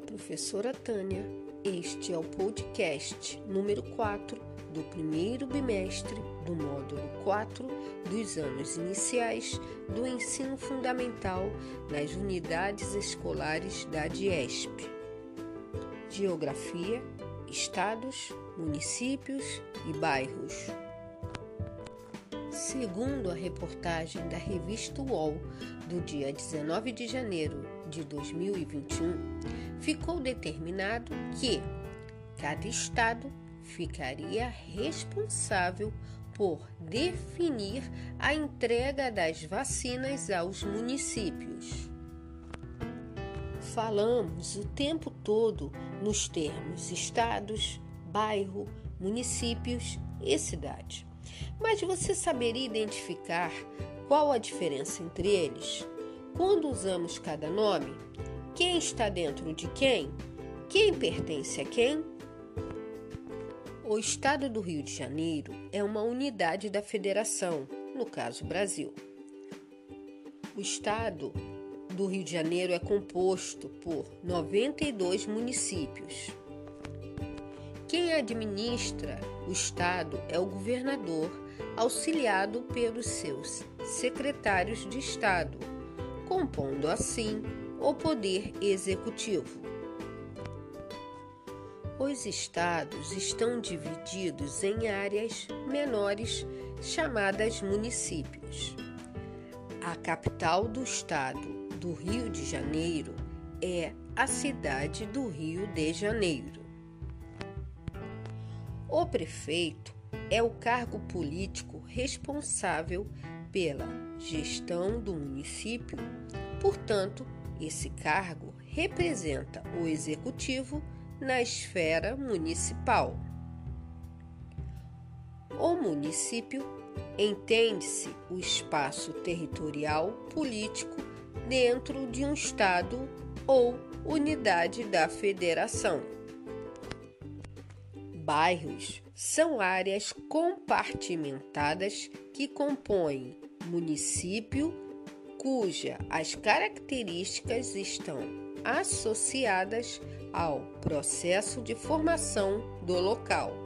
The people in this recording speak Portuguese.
professora Tânia. Este é o podcast número 4 do primeiro bimestre do módulo 4 dos anos iniciais do ensino fundamental nas unidades escolares da DIESP. Geografia, estados, municípios e bairros. Segundo a reportagem da revista UOL do dia 19 de janeiro de 2021, ficou determinado que cada estado ficaria responsável por definir a entrega das vacinas aos municípios. Falamos o tempo todo nos termos estados, bairro, municípios e cidade. Mas você saberia identificar qual a diferença entre eles? Quando usamos cada nome? Quem está dentro de quem? Quem pertence a quem? O Estado do Rio de Janeiro é uma unidade da federação, no caso Brasil. O Estado do Rio de Janeiro é composto por 92 municípios. Quem administra o Estado é o governador, auxiliado pelos seus secretários de Estado, compondo assim o Poder Executivo. Os estados estão divididos em áreas menores chamadas municípios. A capital do estado do Rio de Janeiro é a cidade do Rio de Janeiro. O prefeito é o cargo político responsável pela gestão do município, portanto, esse cargo representa o executivo na esfera municipal. O município entende-se o espaço territorial político dentro de um estado ou unidade da federação. Bairros são áreas compartimentadas que compõem município cuja as características estão associadas ao processo de formação do local.